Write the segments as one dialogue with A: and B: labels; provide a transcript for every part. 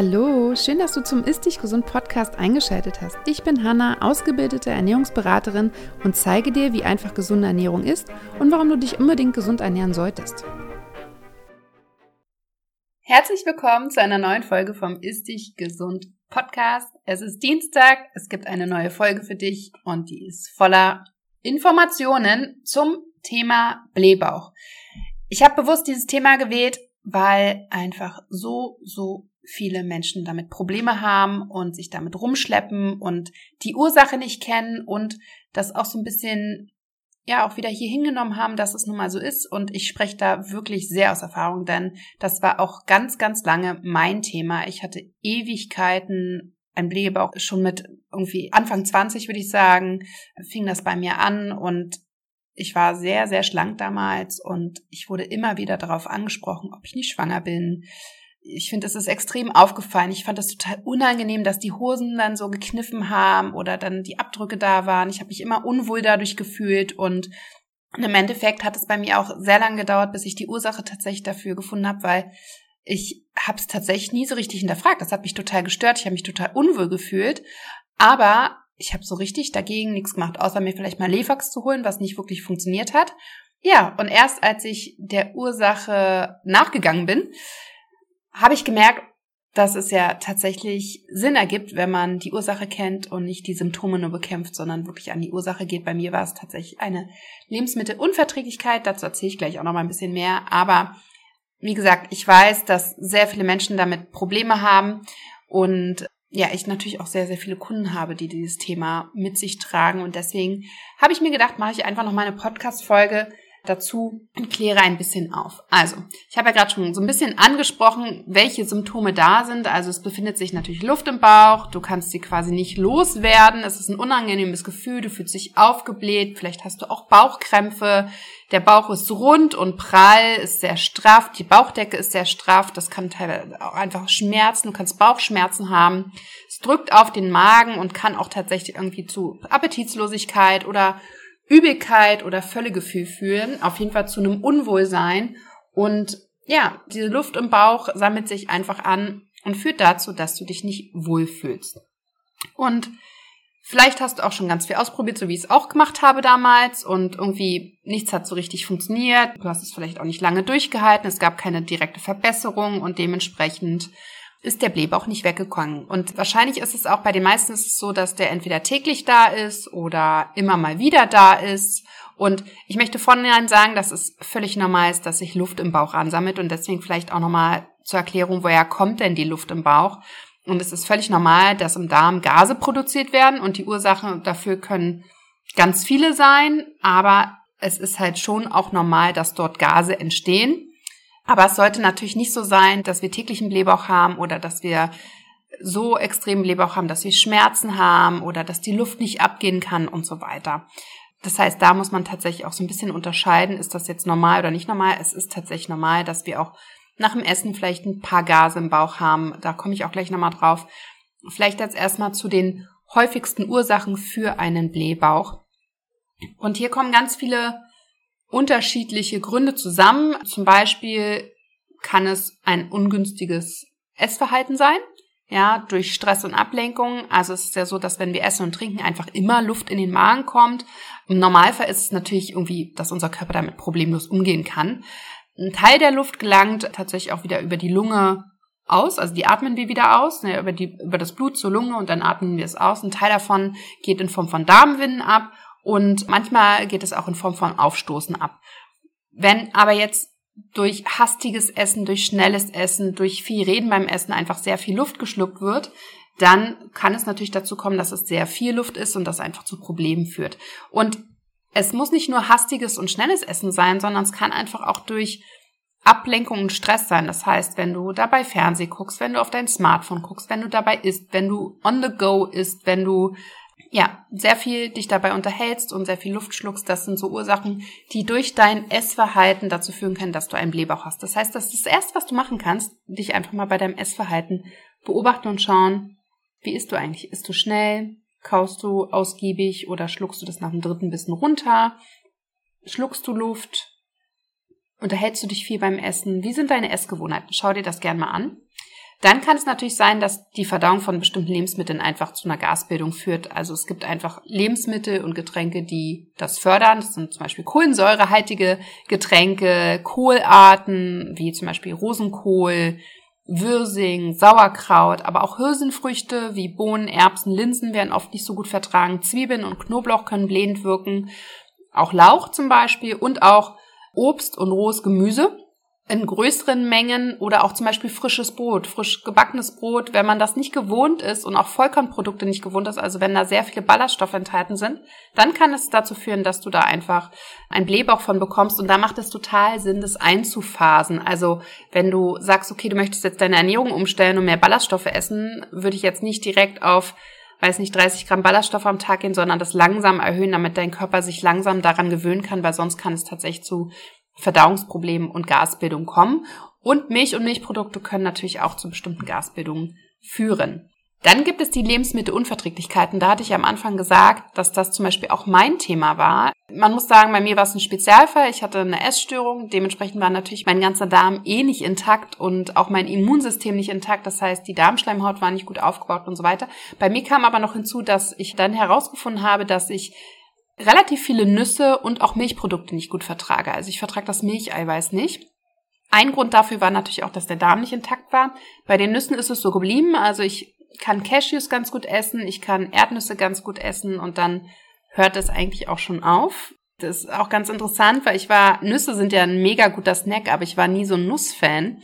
A: Hallo, schön, dass du zum Ist Dich Gesund Podcast eingeschaltet hast. Ich bin Hanna, ausgebildete Ernährungsberaterin und zeige dir, wie einfach gesunde Ernährung ist und warum du dich unbedingt gesund ernähren solltest. Herzlich willkommen zu einer neuen Folge vom Ist Dich Gesund Podcast. Es ist Dienstag, es gibt eine neue Folge für dich und die ist voller Informationen zum Thema Blähbauch. Ich habe bewusst dieses Thema gewählt, weil einfach so, so viele Menschen damit Probleme haben und sich damit rumschleppen und die Ursache nicht kennen und das auch so ein bisschen ja auch wieder hier hingenommen haben, dass es nun mal so ist. Und ich spreche da wirklich sehr aus Erfahrung, denn das war auch ganz, ganz lange mein Thema. Ich hatte Ewigkeiten ein Blähbauch schon mit irgendwie Anfang 20, würde ich sagen, fing das bei mir an und ich war sehr, sehr schlank damals und ich wurde immer wieder darauf angesprochen, ob ich nicht schwanger bin. Ich finde, es ist extrem aufgefallen. Ich fand das total unangenehm, dass die Hosen dann so gekniffen haben oder dann die Abdrücke da waren. Ich habe mich immer unwohl dadurch gefühlt und im Endeffekt hat es bei mir auch sehr lange gedauert, bis ich die Ursache tatsächlich dafür gefunden habe, weil ich habe es tatsächlich nie so richtig hinterfragt. Das hat mich total gestört. Ich habe mich total unwohl gefühlt. Aber ich habe so richtig dagegen nichts gemacht, außer mir vielleicht mal Lefax zu holen, was nicht wirklich funktioniert hat. Ja, und erst als ich der Ursache nachgegangen bin, habe ich gemerkt, dass es ja tatsächlich Sinn ergibt, wenn man die Ursache kennt und nicht die Symptome nur bekämpft, sondern wirklich an die Ursache geht. Bei mir war es tatsächlich eine Lebensmittelunverträglichkeit. Dazu erzähle ich gleich auch noch mal ein bisschen mehr. Aber wie gesagt, ich weiß, dass sehr viele Menschen damit Probleme haben und ja, ich natürlich auch sehr, sehr viele Kunden habe, die dieses Thema mit sich tragen. Und deswegen habe ich mir gedacht, mache ich einfach noch mal eine Podcast-Folge dazu und kläre ein bisschen auf. Also, ich habe ja gerade schon so ein bisschen angesprochen, welche Symptome da sind. Also es befindet sich natürlich Luft im Bauch, du kannst sie quasi nicht loswerden, es ist ein unangenehmes Gefühl, du fühlst dich aufgebläht, vielleicht hast du auch Bauchkrämpfe, der Bauch ist rund und prall, ist sehr straff, die Bauchdecke ist sehr straff, das kann teilweise auch einfach schmerzen, du kannst Bauchschmerzen haben. Es drückt auf den Magen und kann auch tatsächlich irgendwie zu Appetitslosigkeit oder Übelkeit oder Völlegefühl fühlen, auf jeden Fall zu einem Unwohlsein. Und ja, diese Luft im Bauch sammelt sich einfach an und führt dazu, dass du dich nicht wohlfühlst. Und vielleicht hast du auch schon ganz viel ausprobiert, so wie ich es auch gemacht habe damals und irgendwie nichts hat so richtig funktioniert. Du hast es vielleicht auch nicht lange durchgehalten, es gab keine direkte Verbesserung und dementsprechend ist der Blähbauch nicht weggekommen. Und wahrscheinlich ist es auch bei den meisten so, dass der entweder täglich da ist oder immer mal wieder da ist. Und ich möchte vornherein sagen, dass es völlig normal ist, dass sich Luft im Bauch ansammelt und deswegen vielleicht auch nochmal zur Erklärung, woher kommt denn die Luft im Bauch? Und es ist völlig normal, dass im Darm Gase produziert werden und die Ursachen dafür können ganz viele sein, aber es ist halt schon auch normal, dass dort Gase entstehen. Aber es sollte natürlich nicht so sein, dass wir täglichen Blähbauch haben oder dass wir so extremen Blähbauch haben, dass wir Schmerzen haben oder dass die Luft nicht abgehen kann und so weiter. Das heißt, da muss man tatsächlich auch so ein bisschen unterscheiden, ist das jetzt normal oder nicht normal. Es ist tatsächlich normal, dass wir auch nach dem Essen vielleicht ein paar Gase im Bauch haben. Da komme ich auch gleich nochmal drauf. Vielleicht jetzt erstmal zu den häufigsten Ursachen für einen Blähbauch. Und hier kommen ganz viele unterschiedliche Gründe zusammen. Zum Beispiel kann es ein ungünstiges Essverhalten sein, ja, durch Stress und Ablenkung. Also es ist ja so, dass wenn wir essen und trinken, einfach immer Luft in den Magen kommt. Im Normalfall ist es natürlich irgendwie, dass unser Körper damit problemlos umgehen kann. Ein Teil der Luft gelangt tatsächlich auch wieder über die Lunge aus, also die atmen wir wieder aus, ne, über, die, über das Blut zur Lunge und dann atmen wir es aus. Ein Teil davon geht in Form von Darmwinden ab und manchmal geht es auch in Form von Aufstoßen ab. Wenn aber jetzt durch hastiges Essen, durch schnelles Essen, durch viel Reden beim Essen einfach sehr viel Luft geschluckt wird, dann kann es natürlich dazu kommen, dass es sehr viel Luft ist und das einfach zu Problemen führt. Und es muss nicht nur hastiges und schnelles Essen sein, sondern es kann einfach auch durch Ablenkung und Stress sein. Das heißt, wenn du dabei Fernseh guckst, wenn du auf dein Smartphone guckst, wenn du dabei isst, wenn du on the go isst, wenn du ja, sehr viel dich dabei unterhältst und sehr viel Luft schluckst, das sind so Ursachen, die durch dein Essverhalten dazu führen können, dass du einen Blähbauch hast. Das heißt, das ist das Erste, was du machen kannst, dich einfach mal bei deinem Essverhalten beobachten und schauen, wie isst du eigentlich? Isst du schnell? Kaust du ausgiebig oder schluckst du das nach dem dritten bisschen runter? Schluckst du Luft? Unterhältst du dich viel beim Essen? Wie sind deine Essgewohnheiten? Schau dir das gern mal an. Dann kann es natürlich sein, dass die Verdauung von bestimmten Lebensmitteln einfach zu einer Gasbildung führt. Also es gibt einfach Lebensmittel und Getränke, die das fördern. Das sind zum Beispiel kohlensäurehaltige Getränke, Kohlarten, wie zum Beispiel Rosenkohl, Würsing, Sauerkraut, aber auch Hülsenfrüchte wie Bohnen, Erbsen, Linsen werden oft nicht so gut vertragen. Zwiebeln und Knoblauch können blähend wirken. Auch Lauch zum Beispiel und auch Obst und rohes Gemüse in größeren Mengen oder auch zum Beispiel frisches Brot, frisch gebackenes Brot, wenn man das nicht gewohnt ist und auch Vollkornprodukte nicht gewohnt ist, also wenn da sehr viele Ballaststoffe enthalten sind, dann kann es dazu führen, dass du da einfach ein Blähbauch von bekommst und da macht es total Sinn, das einzuphasen. Also wenn du sagst, okay, du möchtest jetzt deine Ernährung umstellen und mehr Ballaststoffe essen, würde ich jetzt nicht direkt auf weiß nicht, 30 Gramm Ballaststoffe am Tag gehen, sondern das langsam erhöhen, damit dein Körper sich langsam daran gewöhnen kann, weil sonst kann es tatsächlich zu Verdauungsproblemen und Gasbildung kommen. Und Milch und Milchprodukte können natürlich auch zu bestimmten Gasbildungen führen. Dann gibt es die Lebensmittelunverträglichkeiten. Da hatte ich am Anfang gesagt, dass das zum Beispiel auch mein Thema war. Man muss sagen, bei mir war es ein Spezialfall. Ich hatte eine Essstörung. Dementsprechend war natürlich mein ganzer Darm eh nicht intakt und auch mein Immunsystem nicht intakt. Das heißt, die Darmschleimhaut war nicht gut aufgebaut und so weiter. Bei mir kam aber noch hinzu, dass ich dann herausgefunden habe, dass ich relativ viele Nüsse und auch Milchprodukte nicht gut vertrage. Also ich vertrage das Milcheiweiß nicht. Ein Grund dafür war natürlich auch, dass der Darm nicht intakt war. Bei den Nüssen ist es so geblieben. Also ich kann Cashews ganz gut essen, ich kann Erdnüsse ganz gut essen und dann hört es eigentlich auch schon auf. Das ist auch ganz interessant, weil ich war, Nüsse sind ja ein mega guter Snack, aber ich war nie so ein Nussfan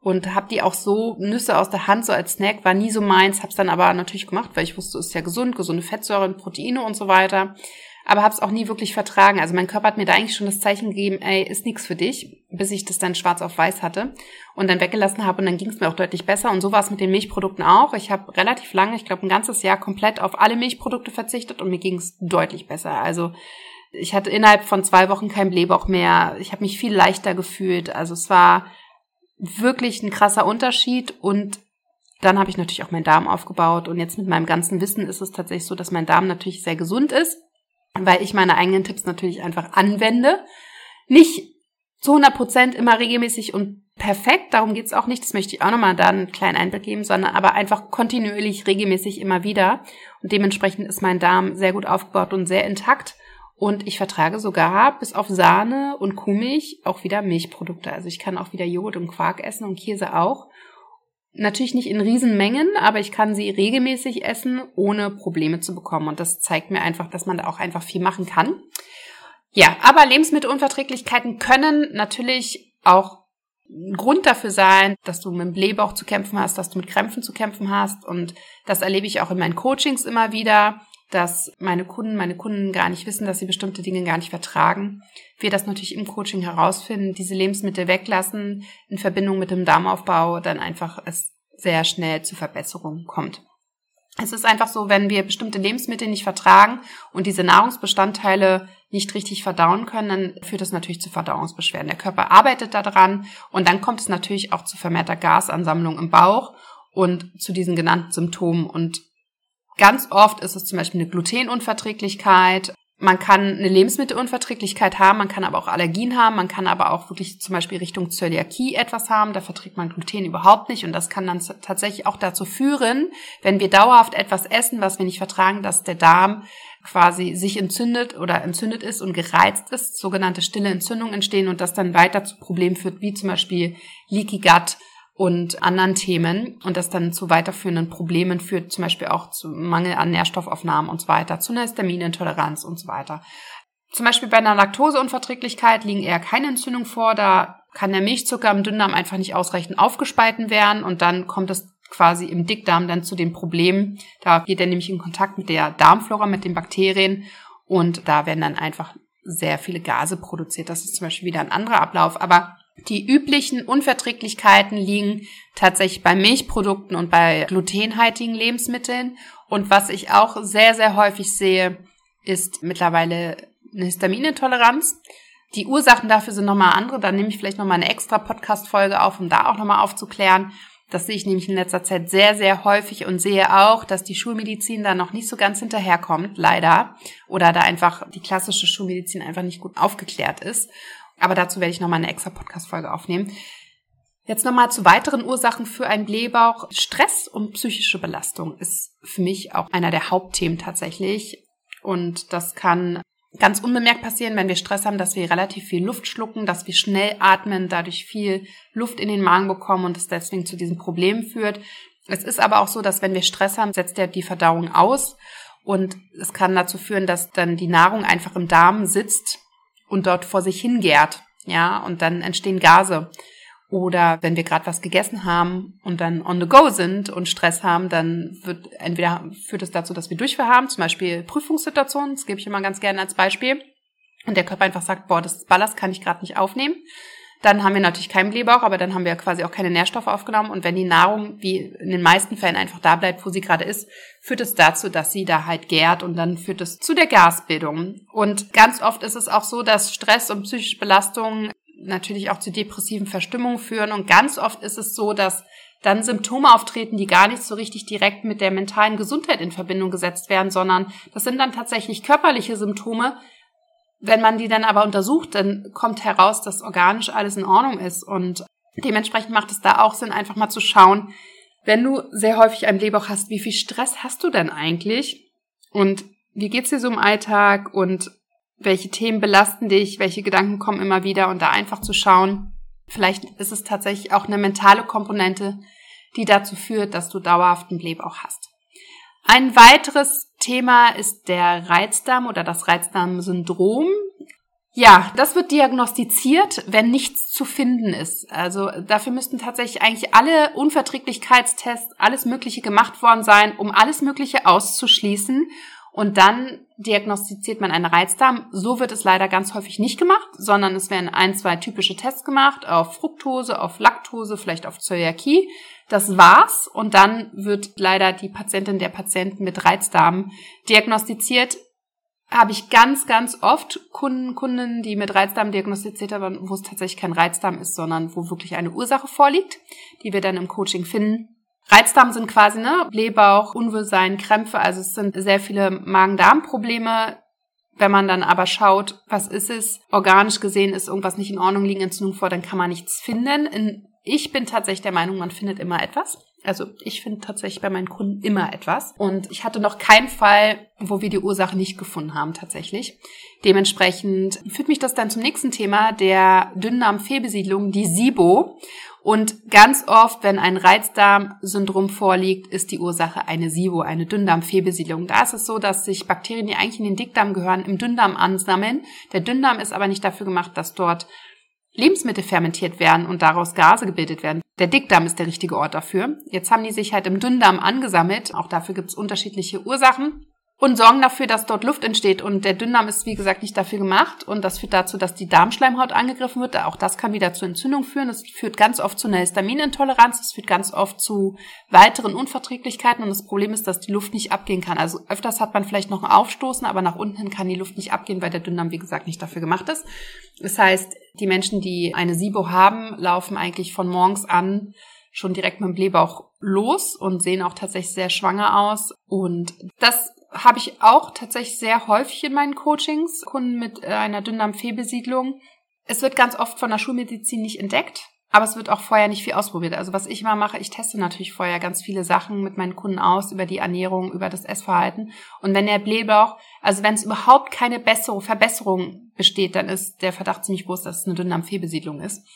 A: und habe die auch so Nüsse aus der Hand so als Snack war nie so meins, hab's dann aber natürlich gemacht, weil ich wusste, es ist ja gesund, gesunde Fettsäuren, Proteine und so weiter aber habe es auch nie wirklich vertragen. Also mein Körper hat mir da eigentlich schon das Zeichen gegeben, ey, ist nichts für dich, bis ich das dann schwarz auf weiß hatte und dann weggelassen habe und dann ging es mir auch deutlich besser. Und so war es mit den Milchprodukten auch. Ich habe relativ lange, ich glaube ein ganzes Jahr komplett auf alle Milchprodukte verzichtet und mir ging es deutlich besser. Also ich hatte innerhalb von zwei Wochen kein Blähbauch mehr. Ich habe mich viel leichter gefühlt. Also es war wirklich ein krasser Unterschied und dann habe ich natürlich auch meinen Darm aufgebaut und jetzt mit meinem ganzen Wissen ist es tatsächlich so, dass mein Darm natürlich sehr gesund ist weil ich meine eigenen Tipps natürlich einfach anwende. Nicht zu 100 Prozent immer regelmäßig und perfekt, darum geht's auch nicht, das möchte ich auch nochmal da einen kleinen Einblick geben, sondern aber einfach kontinuierlich, regelmäßig immer wieder. Und dementsprechend ist mein Darm sehr gut aufgebaut und sehr intakt. Und ich vertrage sogar bis auf Sahne und Kuhmilch auch wieder Milchprodukte. Also ich kann auch wieder Joghurt und Quark essen und Käse auch. Natürlich nicht in Riesenmengen, aber ich kann sie regelmäßig essen, ohne Probleme zu bekommen. Und das zeigt mir einfach, dass man da auch einfach viel machen kann. Ja, aber Lebensmittelunverträglichkeiten können natürlich auch ein Grund dafür sein, dass du mit dem Blähbauch zu kämpfen hast, dass du mit Krämpfen zu kämpfen hast. Und das erlebe ich auch in meinen Coachings immer wieder dass meine Kunden, meine Kunden gar nicht wissen, dass sie bestimmte Dinge gar nicht vertragen. Wir das natürlich im Coaching herausfinden, diese Lebensmittel weglassen, in Verbindung mit dem Darmaufbau, dann einfach es sehr schnell zu Verbesserungen kommt. Es ist einfach so, wenn wir bestimmte Lebensmittel nicht vertragen und diese Nahrungsbestandteile nicht richtig verdauen können, dann führt das natürlich zu Verdauungsbeschwerden. Der Körper arbeitet daran und dann kommt es natürlich auch zu vermehrter Gasansammlung im Bauch und zu diesen genannten Symptomen und Ganz oft ist es zum Beispiel eine Glutenunverträglichkeit. Man kann eine Lebensmittelunverträglichkeit haben, man kann aber auch Allergien haben, man kann aber auch wirklich zum Beispiel Richtung Zöliakie etwas haben, da verträgt man Gluten überhaupt nicht und das kann dann tatsächlich auch dazu führen, wenn wir dauerhaft etwas essen, was wir nicht vertragen, dass der Darm quasi sich entzündet oder entzündet ist und gereizt ist, sogenannte stille Entzündungen entstehen und das dann weiter zu Problemen führt, wie zum Beispiel Leaky Gut und anderen Themen und das dann zu weiterführenden Problemen führt, zum Beispiel auch zu Mangel an Nährstoffaufnahmen und so weiter, zu einer Histaminintoleranz und so weiter. Zum Beispiel bei einer Laktoseunverträglichkeit liegen eher keine Entzündungen vor, da kann der Milchzucker im Dünndarm einfach nicht ausreichend aufgespalten werden und dann kommt es quasi im Dickdarm dann zu den Problemen. Da geht er nämlich in Kontakt mit der Darmflora, mit den Bakterien und da werden dann einfach sehr viele Gase produziert. Das ist zum Beispiel wieder ein anderer Ablauf, aber die üblichen Unverträglichkeiten liegen tatsächlich bei Milchprodukten und bei glutenhaltigen Lebensmitteln. Und was ich auch sehr, sehr häufig sehe, ist mittlerweile eine Histaminintoleranz. Die Ursachen dafür sind nochmal andere. Da nehme ich vielleicht nochmal eine extra Podcast-Folge auf, um da auch nochmal aufzuklären. Das sehe ich nämlich in letzter Zeit sehr, sehr häufig und sehe auch, dass die Schulmedizin da noch nicht so ganz hinterherkommt, leider. Oder da einfach die klassische Schulmedizin einfach nicht gut aufgeklärt ist. Aber dazu werde ich nochmal eine extra Podcast-Folge aufnehmen. Jetzt nochmal zu weiteren Ursachen für einen Blähbauch. Stress und psychische Belastung ist für mich auch einer der Hauptthemen tatsächlich. Und das kann ganz unbemerkt passieren, wenn wir Stress haben, dass wir relativ viel Luft schlucken, dass wir schnell atmen, dadurch viel Luft in den Magen bekommen und es deswegen zu diesen Problemen führt. Es ist aber auch so, dass wenn wir Stress haben, setzt er die Verdauung aus und es kann dazu führen, dass dann die Nahrung einfach im Darm sitzt und dort vor sich hingärt. Ja, und dann entstehen Gase. Oder wenn wir gerade was gegessen haben und dann on the go sind und Stress haben, dann wird entweder führt es dazu, dass wir Durchfall haben, zum Beispiel Prüfungssituationen, das gebe ich immer ganz gerne als Beispiel. Und der Körper einfach sagt, boah, das Ballast kann ich gerade nicht aufnehmen. Dann haben wir natürlich keinen Blähbauch, aber dann haben wir quasi auch keine Nährstoffe aufgenommen. Und wenn die Nahrung, wie in den meisten Fällen, einfach da bleibt, wo sie gerade ist, führt es dazu, dass sie da halt gärt und dann führt es zu der Gasbildung. Und ganz oft ist es auch so, dass Stress und psychische Belastung natürlich auch zu depressiven Verstimmungen führen. Und ganz oft ist es so, dass dann Symptome auftreten, die gar nicht so richtig direkt mit der mentalen Gesundheit in Verbindung gesetzt werden, sondern das sind dann tatsächlich körperliche Symptome. Wenn man die dann aber untersucht, dann kommt heraus, dass organisch alles in Ordnung ist. Und dementsprechend macht es da auch Sinn, einfach mal zu schauen, wenn du sehr häufig einen Blähbauch hast, wie viel Stress hast du denn eigentlich? Und wie geht's dir so im Alltag? Und welche Themen belasten dich, welche Gedanken kommen immer wieder und da einfach zu schauen. Vielleicht ist es tatsächlich auch eine mentale Komponente, die dazu führt, dass du dauerhaft einen Blähbauch hast. Ein weiteres Thema ist der Reizdarm oder das Reizdarmsyndrom. Ja, das wird diagnostiziert, wenn nichts zu finden ist. Also dafür müssten tatsächlich eigentlich alle Unverträglichkeitstests, alles Mögliche gemacht worden sein, um alles Mögliche auszuschließen und dann diagnostiziert man einen Reizdarm. So wird es leider ganz häufig nicht gemacht, sondern es werden ein, zwei typische Tests gemacht auf Fructose, auf Laktose, vielleicht auf Zöliakie. Das war's. Und dann wird leider die Patientin der Patienten mit Reizdarm diagnostiziert. Habe ich ganz, ganz oft Kunden, Kunden, die mit Reizdarm diagnostiziert haben, wo es tatsächlich kein Reizdarm ist, sondern wo wirklich eine Ursache vorliegt, die wir dann im Coaching finden. Reizdarm sind quasi ne Blähbauch, Unwohlsein, Krämpfe, also es sind sehr viele Magen-Darm-Probleme. Wenn man dann aber schaut, was ist es, organisch gesehen ist irgendwas nicht in Ordnung, liegen Entzündungen vor, dann kann man nichts finden. Ich bin tatsächlich der Meinung, man findet immer etwas. Also ich finde tatsächlich bei meinen Kunden immer etwas. Und ich hatte noch keinen Fall, wo wir die Ursache nicht gefunden haben tatsächlich. Dementsprechend führt mich das dann zum nächsten Thema der Dünndarmfehlbesiedlung, die SIBO. Und ganz oft, wenn ein Reizdarmsyndrom vorliegt, ist die Ursache eine SIBO, eine Dünndarmfehlbesiedlung. Da ist es so, dass sich Bakterien, die eigentlich in den Dickdarm gehören, im Dünndarm ansammeln. Der Dünndarm ist aber nicht dafür gemacht, dass dort Lebensmittel fermentiert werden und daraus Gase gebildet werden. Der Dickdarm ist der richtige Ort dafür. Jetzt haben die sich halt im Dünndarm angesammelt. Auch dafür gibt es unterschiedliche Ursachen und sorgen dafür, dass dort Luft entsteht. Und der Dünndarm ist, wie gesagt, nicht dafür gemacht. Und das führt dazu, dass die Darmschleimhaut angegriffen wird. Auch das kann wieder zu Entzündung führen. Es führt ganz oft zu einer Histaminintoleranz. Es führt ganz oft zu weiteren Unverträglichkeiten. Und das Problem ist, dass die Luft nicht abgehen kann. Also öfters hat man vielleicht noch ein Aufstoßen, aber nach unten hin kann die Luft nicht abgehen, weil der Dünndarm, wie gesagt, nicht dafür gemacht ist. Das heißt, die Menschen, die eine SIBO haben, laufen eigentlich von morgens an schon direkt mit dem Blähbauch los und sehen auch tatsächlich sehr schwanger aus. Und das habe ich auch tatsächlich sehr häufig in meinen Coachings, Kunden mit äh, einer Dünndarmfehlbesiedlung. Es wird ganz oft von der Schulmedizin nicht entdeckt, aber es wird auch vorher nicht viel ausprobiert. Also was ich immer mache, ich teste natürlich vorher ganz viele Sachen mit meinen Kunden aus über die Ernährung, über das Essverhalten. Und wenn der Blähbauch, also wenn es überhaupt keine Besserung, Verbesserung besteht, dann ist der Verdacht ziemlich groß, dass es eine Dünndarmfehlbesiedlung ist.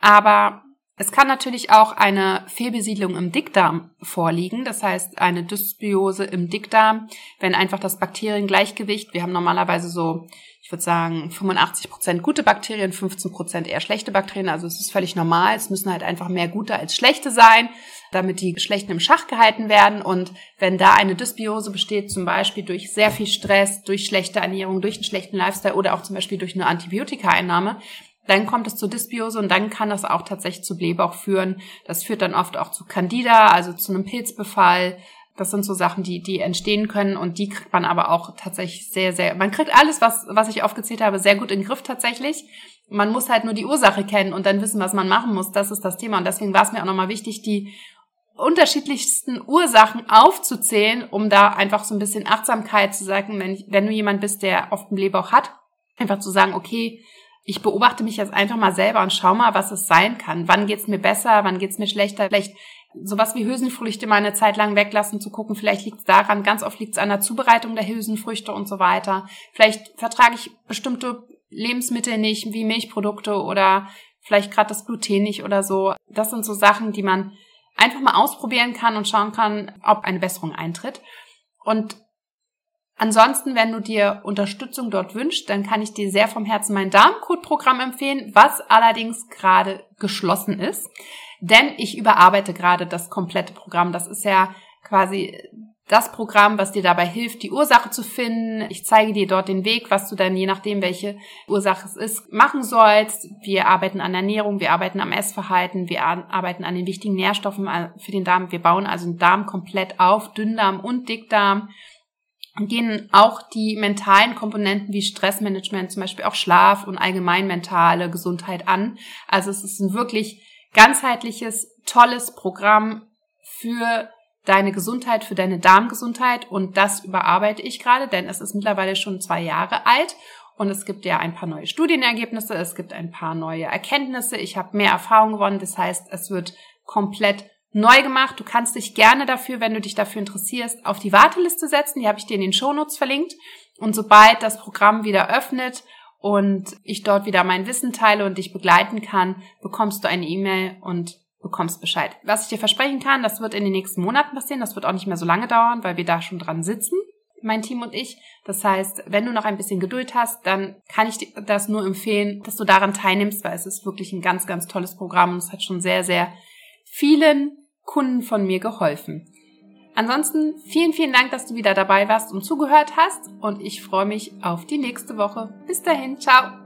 A: Aber es kann natürlich auch eine Fehlbesiedlung im Dickdarm vorliegen, das heißt eine Dysbiose im Dickdarm, wenn einfach das Bakteriengleichgewicht, wir haben normalerweise so, ich würde sagen, 85 Prozent gute Bakterien, 15 Prozent eher schlechte Bakterien, also es ist völlig normal, es müssen halt einfach mehr gute als schlechte sein, damit die schlechten im Schach gehalten werden und wenn da eine Dysbiose besteht, zum Beispiel durch sehr viel Stress, durch schlechte Ernährung, durch einen schlechten Lifestyle oder auch zum Beispiel durch eine Antibiotikaeinnahme, dann kommt es zur Dysbiose und dann kann das auch tatsächlich zu Blähbauch führen. Das führt dann oft auch zu Candida, also zu einem Pilzbefall. Das sind so Sachen, die, die entstehen können und die kriegt man aber auch tatsächlich sehr, sehr, man kriegt alles, was, was ich aufgezählt habe, sehr gut in den Griff tatsächlich. Man muss halt nur die Ursache kennen und dann wissen, was man machen muss. Das ist das Thema und deswegen war es mir auch nochmal wichtig, die unterschiedlichsten Ursachen aufzuzählen, um da einfach so ein bisschen Achtsamkeit zu sagen, wenn, wenn du jemand bist, der oft einen Blähbauch hat, einfach zu sagen, okay, ich beobachte mich jetzt einfach mal selber und schau mal, was es sein kann. Wann geht's mir besser, wann geht's mir schlechter? Vielleicht sowas wie Hülsenfrüchte mal eine Zeit lang weglassen, zu gucken, vielleicht liegt es daran, ganz oft liegt es an der Zubereitung der Hülsenfrüchte und so weiter. Vielleicht vertrage ich bestimmte Lebensmittel nicht, wie Milchprodukte oder vielleicht gerade das Gluten nicht oder so. Das sind so Sachen, die man einfach mal ausprobieren kann und schauen kann, ob eine Besserung eintritt. Und Ansonsten, wenn du dir Unterstützung dort wünschst, dann kann ich dir sehr vom Herzen mein Darmcode-Programm empfehlen, was allerdings gerade geschlossen ist. Denn ich überarbeite gerade das komplette Programm. Das ist ja quasi das Programm, was dir dabei hilft, die Ursache zu finden. Ich zeige dir dort den Weg, was du dann je nachdem, welche Ursache es ist, machen sollst. Wir arbeiten an Ernährung, wir arbeiten am Essverhalten, wir arbeiten an den wichtigen Nährstoffen für den Darm. Wir bauen also den Darm komplett auf, Dünndarm und Dickdarm gehen auch die mentalen Komponenten wie Stressmanagement, zum Beispiel auch Schlaf und allgemein mentale Gesundheit an. Also es ist ein wirklich ganzheitliches, tolles Programm für deine Gesundheit, für deine Darmgesundheit. Und das überarbeite ich gerade, denn es ist mittlerweile schon zwei Jahre alt. Und es gibt ja ein paar neue Studienergebnisse, es gibt ein paar neue Erkenntnisse, ich habe mehr Erfahrung gewonnen, das heißt, es wird komplett neu gemacht. Du kannst dich gerne dafür, wenn du dich dafür interessierst, auf die Warteliste setzen. Die habe ich dir in den Shownotes verlinkt. Und sobald das Programm wieder öffnet und ich dort wieder mein Wissen teile und dich begleiten kann, bekommst du eine E-Mail und bekommst Bescheid. Was ich dir versprechen kann, das wird in den nächsten Monaten passieren. Das wird auch nicht mehr so lange dauern, weil wir da schon dran sitzen, mein Team und ich. Das heißt, wenn du noch ein bisschen Geduld hast, dann kann ich dir das nur empfehlen, dass du daran teilnimmst, weil es ist wirklich ein ganz, ganz tolles Programm und es hat schon sehr, sehr vielen Kunden von mir geholfen. Ansonsten vielen, vielen Dank, dass du wieder dabei warst und zugehört hast und ich freue mich auf die nächste Woche. Bis dahin, ciao!